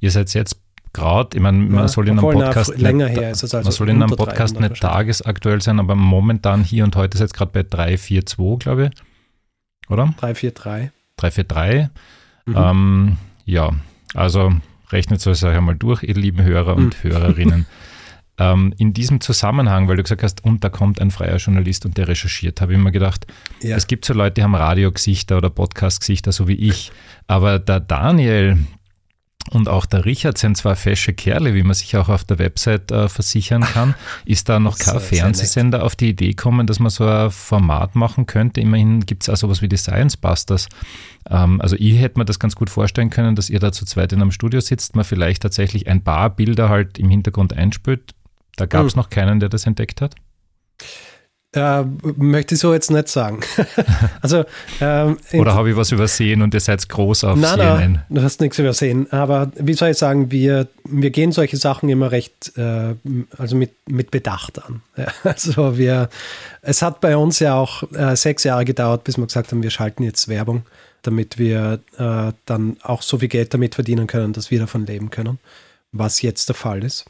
Ihr seid jetzt gerade, ich meine, man ja, soll in einem Podcast, nicht, also man soll in einem Podcast nicht tagesaktuell sein, aber momentan hier und heute ist jetzt gerade bei 342, glaube ich. Oder? 343. 343. Mhm. Ähm, ja, also rechnet es euch einmal durch, ihr lieben Hörer und mhm. Hörerinnen. (laughs) ähm, in diesem Zusammenhang, weil du gesagt hast, und da kommt ein freier Journalist und der recherchiert, habe ich mir gedacht, ja. es gibt so Leute, die haben Radiogesichter oder Podcast-Gesichter, so wie ich. Aber der Daniel, und auch der Richard sind zwar fesche Kerle, wie man sich auch auf der Website äh, versichern kann. Ist da noch kein Fernsehsender auf die Idee gekommen, dass man so ein Format machen könnte? Immerhin gibt es auch sowas wie die Science Busters. Ähm, also ich hätte mir das ganz gut vorstellen können, dass ihr da zu zweit in einem Studio sitzt, man vielleicht tatsächlich ein paar Bilder halt im Hintergrund einspült. Da gab es mhm. noch keinen, der das entdeckt hat. Äh, möchte ich so jetzt nicht sagen. (laughs) also, ähm, Oder habe ich was übersehen und ihr seid groß auf nein, CNN? Nein, du hast nichts übersehen. Aber wie soll ich sagen, wir, wir gehen solche Sachen immer recht, äh, also mit, mit Bedacht an. (laughs) Ja, also wir, es hat bei uns ja auch äh, sechs Jahre gedauert, bis wir gesagt haben, wir schalten jetzt Werbung, damit wir äh, dann auch so viel Geld damit verdienen können, dass wir davon leben können, was jetzt der Fall ist.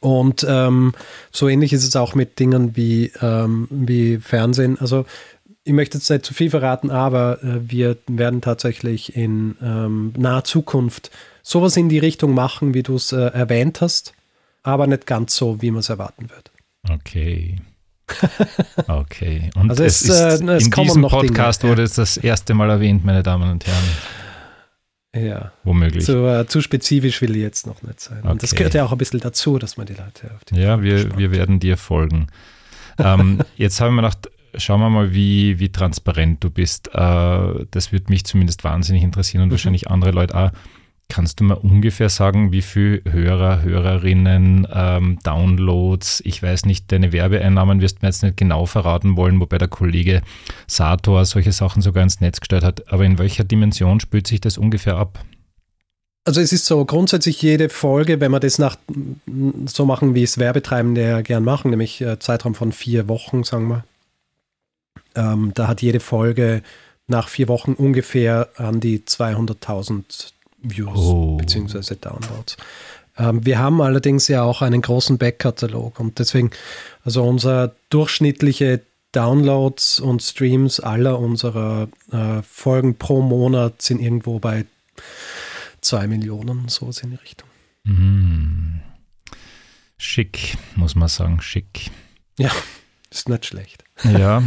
Und ähm, so ähnlich ist es auch mit Dingen wie, ähm, wie Fernsehen. Also ich möchte jetzt nicht zu viel verraten, aber äh, wir werden tatsächlich in ähm, naher Zukunft sowas in die Richtung machen, wie du es äh, erwähnt hast, aber nicht ganz so, wie man es erwarten wird. Okay. (laughs) Okay. Und also es, es ist, äh, es in diesem Podcast Dinge, wurde es das erste Mal erwähnt, meine Damen und Herren. Ja. Womöglich. Zu, äh, zu spezifisch will ich jetzt noch nicht sein. Okay. Und das gehört ja auch ein bisschen dazu, dass man die Leute auf die Ja, wir, wir werden dir folgen. ähm, (laughs) jetzt haben wir gedacht, schauen wir mal, wie, wie transparent du bist. Äh, das würde mich zumindest wahnsinnig interessieren und mhm. wahrscheinlich andere Leute auch. Kannst du mal ungefähr sagen, wie viele Hörer, Hörerinnen, ähm, Downloads, ich weiß nicht, deine Werbeeinnahmen wirst du mir jetzt nicht genau verraten wollen, wobei der Kollege Sator solche Sachen sogar ins Netz gestellt hat. Aber in welcher Dimension spült sich das ungefähr ab? Also es ist so grundsätzlich jede Folge, wenn wir das nach so machen, wie es Werbetreibende gern machen, nämlich äh, Zeitraum von vier Wochen, sagen wir. Ähm, da hat jede Folge nach vier Wochen ungefähr an die 200.000 Views oh. bzw. Downloads. Ähm, wir haben allerdings ja auch einen großen Backkatalog und deswegen, also unser durchschnittliche Downloads und Streams aller unserer äh, Folgen pro Monat sind irgendwo bei zwei Millionen, so in die Richtung. Mm. Schick, muss man sagen, schick. Ja, (laughs) ist nicht schlecht. Ja,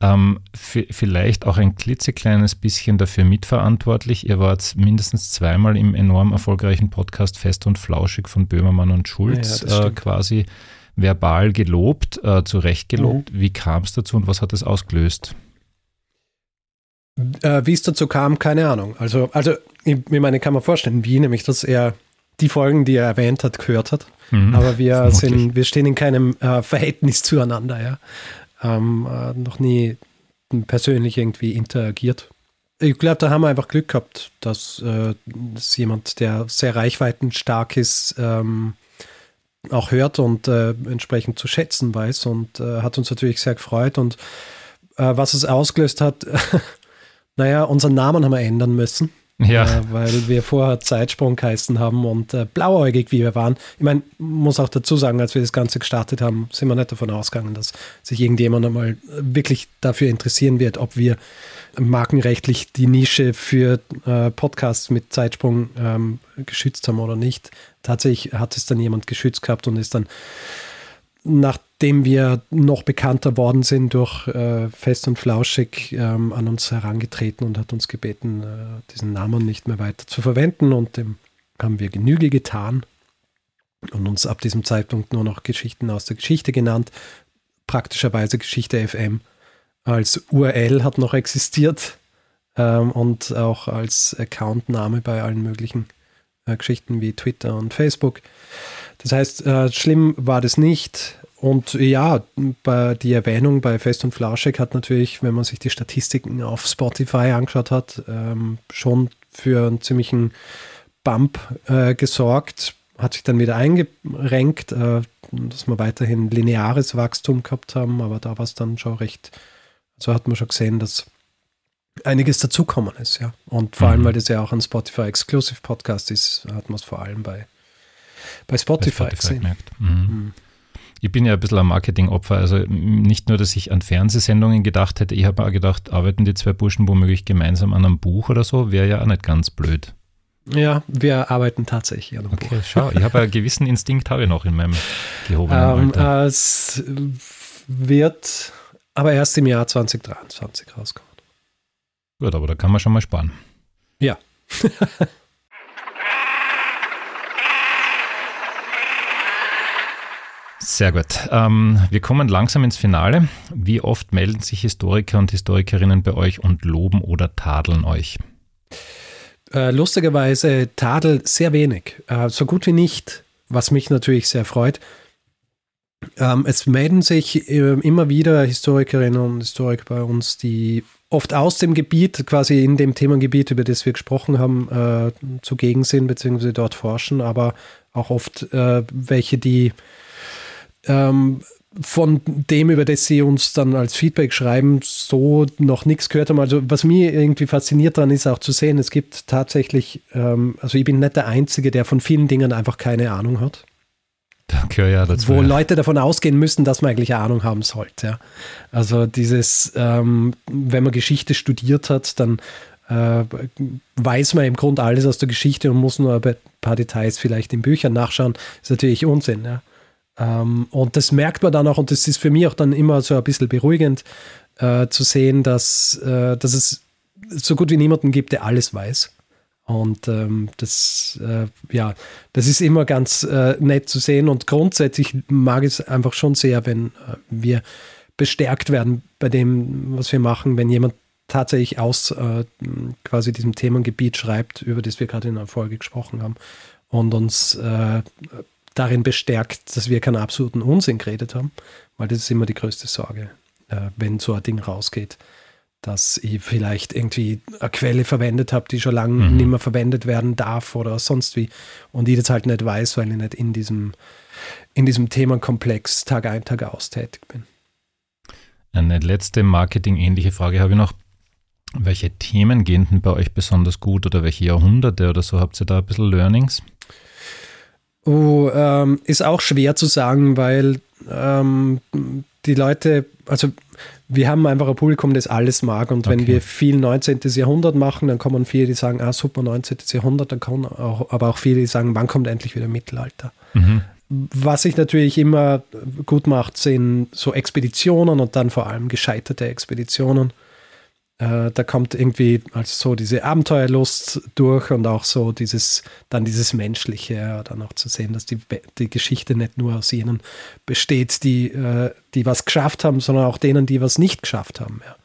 ähm, vielleicht auch ein klitzekleines bisschen dafür mitverantwortlich. Ihr wart mindestens zweimal im enorm erfolgreichen Podcast Fest und Flauschig von Böhmermann und Schulz ja, äh, quasi verbal gelobt, äh, zu Recht gelobt. Mhm. Wie kam es dazu und was hat es ausgelöst? Äh, wie es dazu kam, keine Ahnung. Also, also ich, ich meine, kann man vorstellen, wie nämlich, dass er die Folgen, die er erwähnt hat, gehört hat. Mhm, Aber wir (laughs) sind, wir stehen in keinem äh, Verhältnis zueinander, ja ähm, äh, noch nie persönlich irgendwie interagiert. Ich glaube, da haben wir einfach Glück gehabt, dass, äh, dass jemand, der sehr reichweitenstark ist, ähm, auch hört und äh, entsprechend zu schätzen weiß und äh, hat uns natürlich sehr gefreut. Und äh, was es ausgelöst hat, (laughs) naja, unseren Namen haben wir ändern müssen. Ja. Äh, weil wir vorher Zeitsprung geheißen haben und äh, blauäugig wie wir waren. Ich meine, muss auch dazu sagen, als wir das Ganze gestartet haben, sind wir nicht davon ausgegangen, dass sich irgendjemand einmal wirklich dafür interessieren wird, ob wir markenrechtlich die Nische für äh, Podcasts mit Zeitsprung ähm, geschützt haben oder nicht. Tatsächlich hat es dann jemand geschützt gehabt und ist dann nachdem wir noch bekannter worden sind durch äh, Fest und Flauschig, ähm, an uns herangetreten und hat uns gebeten, äh, diesen Namen nicht mehr weiter zu verwenden. Und dem haben wir Genüge getan und uns ab diesem Zeitpunkt nur noch Geschichten aus der Geschichte genannt. Praktischerweise Geschichte FM als URL hat noch existiert ähm, und auch als Accountname bei allen möglichen äh, Geschichten wie Twitter und Facebook. Das heißt, äh, schlimm war das nicht. Und ja, bei, die Erwähnung bei Fest und Flauschig hat natürlich, wenn man sich die Statistiken auf Spotify angeschaut hat, ähm, schon für einen ziemlichen Bump äh, gesorgt. Hat sich dann wieder eingerenkt, äh, dass wir weiterhin lineares Wachstum gehabt haben, aber da war es dann schon recht, also hat man schon gesehen, dass einiges dazukommen ist, ja. Und vor allem, mhm. weil das ja auch ein Spotify Exclusive Podcast ist, hat man es vor allem bei, bei Spotify, bei Spotify gesehen. Mhm. Mhm. Ich bin ja ein bisschen ein Marketingopfer. Also nicht nur, dass ich an Fernsehsendungen gedacht hätte, ich habe auch gedacht, arbeiten die zwei Burschen womöglich gemeinsam an einem Buch oder so, wäre ja auch nicht ganz blöd. Ja, wir arbeiten tatsächlich an einem okay, Buch. schau, ich habe (laughs) einen gewissen Instinkt habe ich noch in meinem gehobenen ähm, Alter. Es wird aber erst im Jahr 2023 rauskommen. Gut, aber da kann man schon mal sparen. Ja. (laughs) Sehr gut. Ähm, wir kommen langsam ins Finale. Wie oft melden sich Historiker und Historikerinnen bei euch und loben oder tadeln euch? Äh, lustigerweise tadel sehr wenig, äh, so gut wie nicht, was mich natürlich sehr freut. Ähm, es melden sich äh, immer wieder Historikerinnen und Historiker bei uns, die oft aus dem Gebiet, quasi in dem Themengebiet, über das wir gesprochen haben, äh, zugegen sind, beziehungsweise dort forschen, aber auch oft äh, welche, die ähm, von dem, über das sie uns dann als Feedback schreiben, so noch nichts gehört haben. Also was mir irgendwie fasziniert daran ist auch zu sehen, es gibt tatsächlich, ähm, also ich bin nicht der Einzige, der von vielen Dingen einfach keine Ahnung hat. Danke, ja, dazu, wo ja. Leute davon ausgehen müssen, dass man eigentlich Ahnung haben sollte. Ja. Also dieses, ähm, wenn man Geschichte studiert hat, dann äh, weiß man im Grunde alles aus der Geschichte und muss nur ein paar Details vielleicht in Büchern nachschauen. ist natürlich Unsinn. Ja. Ähm, und das merkt man dann auch, und das ist für mich auch dann immer so ein bisschen beruhigend äh, zu sehen, dass, äh, dass es so gut wie niemanden gibt, der alles weiß. Und ähm, das, äh, ja, das ist immer ganz äh, nett zu sehen. Und grundsätzlich mag ich es einfach schon sehr, wenn äh, wir bestärkt werden bei dem, was wir machen, wenn jemand tatsächlich aus äh, quasi diesem Themengebiet schreibt, über das wir gerade in der Folge gesprochen haben, und uns äh, darin bestärkt, dass wir keinen absoluten Unsinn geredet haben, weil das ist immer die größte Sorge, äh, wenn so ein Ding rausgeht, dass ich vielleicht irgendwie eine Quelle verwendet habe, die schon lange mhm. nicht mehr verwendet werden darf oder sonst wie und ich das halt nicht weiß, weil ich nicht in diesem, in diesem Themenkomplex Tag ein, Tag aus tätig bin. Eine letzte marketingähnliche Frage habe ich noch. Welche Themen gehen denn bei euch besonders gut oder welche Jahrhunderte oder so? Habt ihr da ein bisschen Learnings? Oh, ähm, ist auch schwer zu sagen, weil ähm, die Leute, also wir haben einfach ein Publikum, das alles mag. Und wenn wir viel 19. Jahrhundert machen, dann kommen viele, die sagen, ah, super, 19. Jahrhundert, dann kommen auch, aber auch viele, die sagen, wann kommt endlich wieder Mittelalter? Mhm. Was sich natürlich immer gut macht, sind so Expeditionen und dann vor allem gescheiterte Expeditionen. Äh, da kommt irgendwie also so diese Abenteuerlust durch und auch so dieses, dann dieses Menschliche, dann auch zu sehen, dass die, die Geschichte nicht nur aus jenen besteht, die, äh, die was geschafft haben, sondern auch denen, die was nicht geschafft haben. Ja.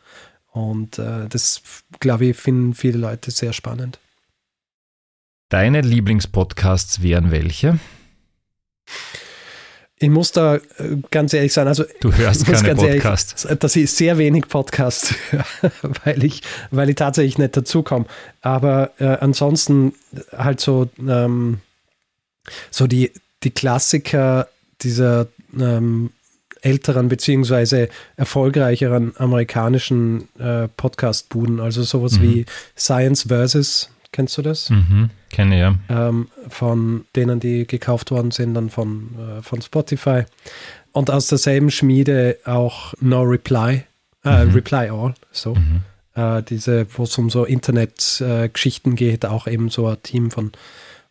Und äh, das, glaube ich, finden viele Leute sehr spannend. Deine Lieblingspodcasts wären welche? Ich muss da äh, ganz ehrlich sein, also du hörst (laughs) keine Podcasts. dass ich sehr wenig Podcasts höre, (laughs) weil ich, weil ich tatsächlich nicht dazukomme. Aber äh, ansonsten halt so, ähm, so die, die Klassiker dieser ähm, älteren beziehungsweise erfolgreicheren amerikanischen äh, Podcast-Buden, also sowas mhm. wie Science Versus, Kennst du das? Mhm. Kenne ja. Ähm, von denen, die gekauft worden sind, dann von, äh, von Spotify. Und aus derselben Schmiede auch No Reply, äh, Mhm. Reply All, so. Mhm. Äh, diese, wo es um so Internetgeschichten geht, auch eben so ein Team von,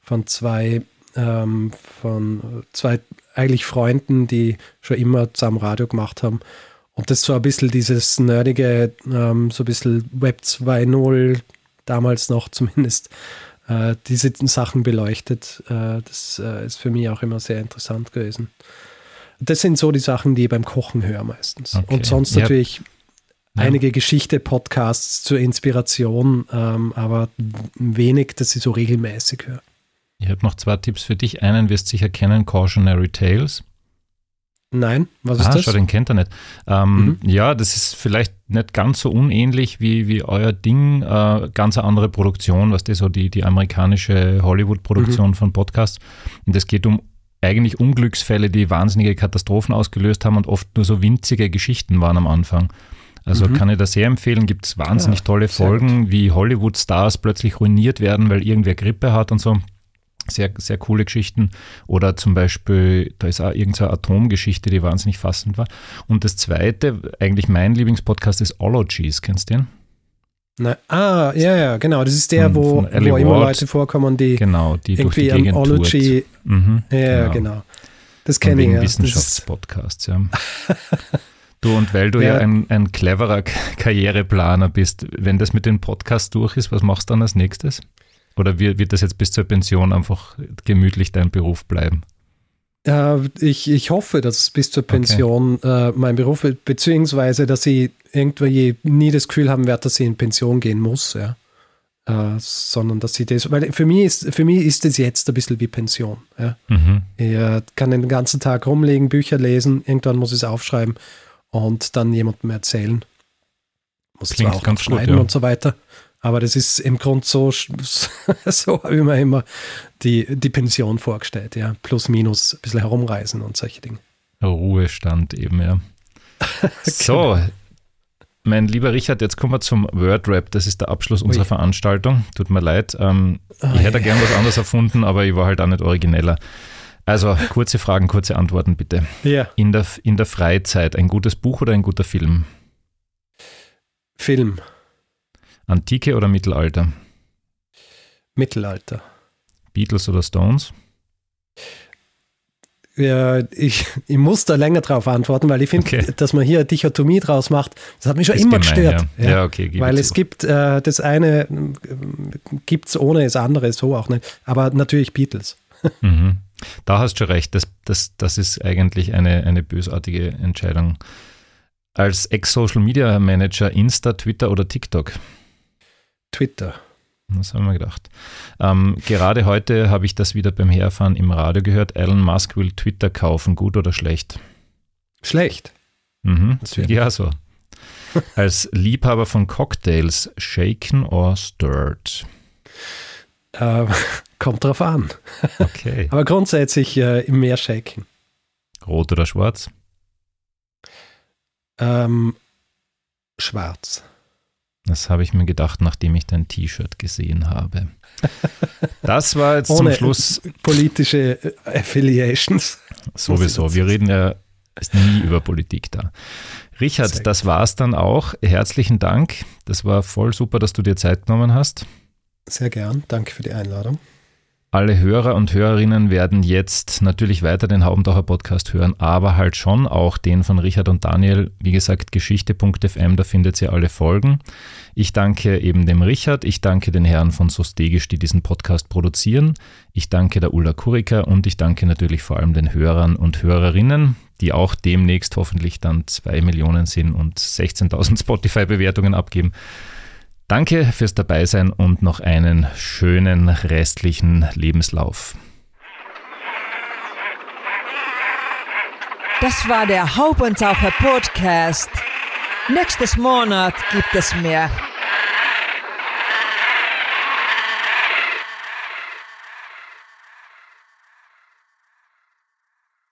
von zwei, ähm, von zwei eigentlich Freunden, die schon immer zusammen Radio gemacht haben. Und das so ein bisschen dieses nerdige, ähm, so ein bisschen Web 2.0, damals noch zumindest, äh, diese Sachen beleuchtet. Äh, das äh, ist für mich auch immer sehr interessant gewesen. Das sind so die Sachen, die ich beim Kochen höre meistens. Okay. Und sonst Ja. natürlich Ja. einige Geschichte-Podcasts zur Inspiration, ähm, aber wenig, dass ich so regelmäßig höre. Ich habe noch zwei Tipps für dich. Einen wirst du sicher kennen, Cautionary Tales. Nein, was ist ah, das? schau, den kennt er nicht. Ähm, Mhm. Ja, das ist vielleicht nicht ganz so unähnlich wie, wie euer Ding. Äh, ganz eine andere Produktion, was das so die, die amerikanische Hollywood-Produktion Mhm. von Podcasts. Und es geht um eigentlich Unglücksfälle, die wahnsinnige Katastrophen ausgelöst haben und oft nur so winzige Geschichten waren am Anfang. Also Mhm. kann ich das sehr empfehlen. Gibt es wahnsinnig Ah, tolle Folgen, wie Hollywood-Stars plötzlich ruiniert werden, weil irgendwer Grippe hat und so. Sehr, sehr coole Geschichten. Oder zum Beispiel, da ist auch irgendeine Atomgeschichte, die wahnsinnig fassend war. Und das zweite, eigentlich mein Lieblingspodcast ist Ologies. Kennst du den? Nein. Ah, ja, ja, genau. Das ist der, Von- wo, von wo immer. Leute vorkommen, die Genau, die durch die irgendwie Gegend. Ology. Mhm, Ja, ja, genau. Das kenne ich. Ja. Das ist, Wissenschaftspodcasts, ja. (laughs) Du, und weil du ja, Ja. ein, ein cleverer Karriereplaner bist, wenn das mit dem Podcast durch ist, was machst du dann als nächstes? Oder wird, wird das jetzt bis zur Pension einfach gemütlich dein Beruf bleiben? äh, ich, ich hoffe, dass es bis zur Pension äh, mein Beruf wird, beziehungsweise, dass ich irgendwie nie das Gefühl haben werde, dass ich in Pension gehen muss, ja. Äh, sondern dass sie das, weil für mich ist, für mich ist es jetzt ein bisschen wie Pension. Ja. Mhm. Ich kann den ganzen Tag rumlegen, Bücher lesen, irgendwann muss ich es aufschreiben und dann jemandem erzählen. Muss Klingt zwar auch ganz gut, schneiden ja. und so weiter. Aber das ist im Grund so, (laughs) so habe ich mir immer die, die Pension vorgestellt, ja. Plus, minus, ein bisschen herumreisen und solche Dinge. Ruhestand eben, ja. (laughs) So, Genau. mein lieber Richard, jetzt kommen wir zum Wordrap. Das ist der Abschluss unserer Ui. Veranstaltung. Tut mir leid. Ähm, Ah, ich hätte ja. gern was anderes erfunden, aber ich war halt auch nicht origineller. Also, kurze Fragen, kurze Antworten bitte. Ja, In der, in der Freizeit ein gutes Buch oder ein guter Film? Film, Antike oder Mittelalter? Mittelalter. Beatles oder Stones? Ja, ich, ich muss da länger drauf antworten, weil ich finde, Okay. dass man hier eine Dichotomie draus macht, das hat mich schon Ist immer gemein, gestört. Ja, ja. okay, gebe Weil es zu. gibt äh, das eine, gibt es ohne das andere so auch nicht. Aber natürlich Beatles. (laughs) Mhm. Da hast du schon recht, das, das, das ist eigentlich eine, eine bösartige Entscheidung. Als Ex-Social-Media-Manager Insta, Twitter oder TikTok? Twitter. Das haben wir gedacht. Ähm, gerade heute habe ich das wieder beim Herfahren im Radio gehört. Elon Musk will Twitter kaufen, gut oder schlecht? Schlecht. Mhm. Natürlich. Ja, so. Als Liebhaber von Cocktails, shaken or stirred? Äh, (laughs) kommt drauf an. Okay. Aber grundsätzlich äh, im Meer shaken. Rot oder schwarz? Ähm, schwarz. Das habe ich mir gedacht, nachdem ich dein T-Shirt gesehen habe. (laughs) Das war jetzt Ohne- zum Schluss Politische äh, Affiliations. sowieso. Wir reden ja ist nie über Politik da. Richard, das war's dann auch. Herzlichen Dank. Das war voll super, dass du dir Zeit genommen hast. Sehr gern. Danke für die Einladung. Alle Hörer und Hörerinnen werden jetzt natürlich weiter den Haubentaucher Podcast hören, aber halt schon auch den von Richard und Daniel. Wie gesagt, geschichte.fm, da findet ihr alle Folgen. Ich danke eben dem Richard, ich danke den Herren von Sostegisch, die diesen Podcast produzieren. Ich danke der Ulla Kurika und ich danke natürlich vor allem den Hörern und Hörerinnen, die auch demnächst hoffentlich dann zwei Millionen sind und 16.000 (laughs) Spotify-Bewertungen abgeben. Danke fürs Dabeisein und noch einen schönen restlichen Lebenslauf. Das war der Haubentaucher Podcast. Nächstes Monat gibt es mehr.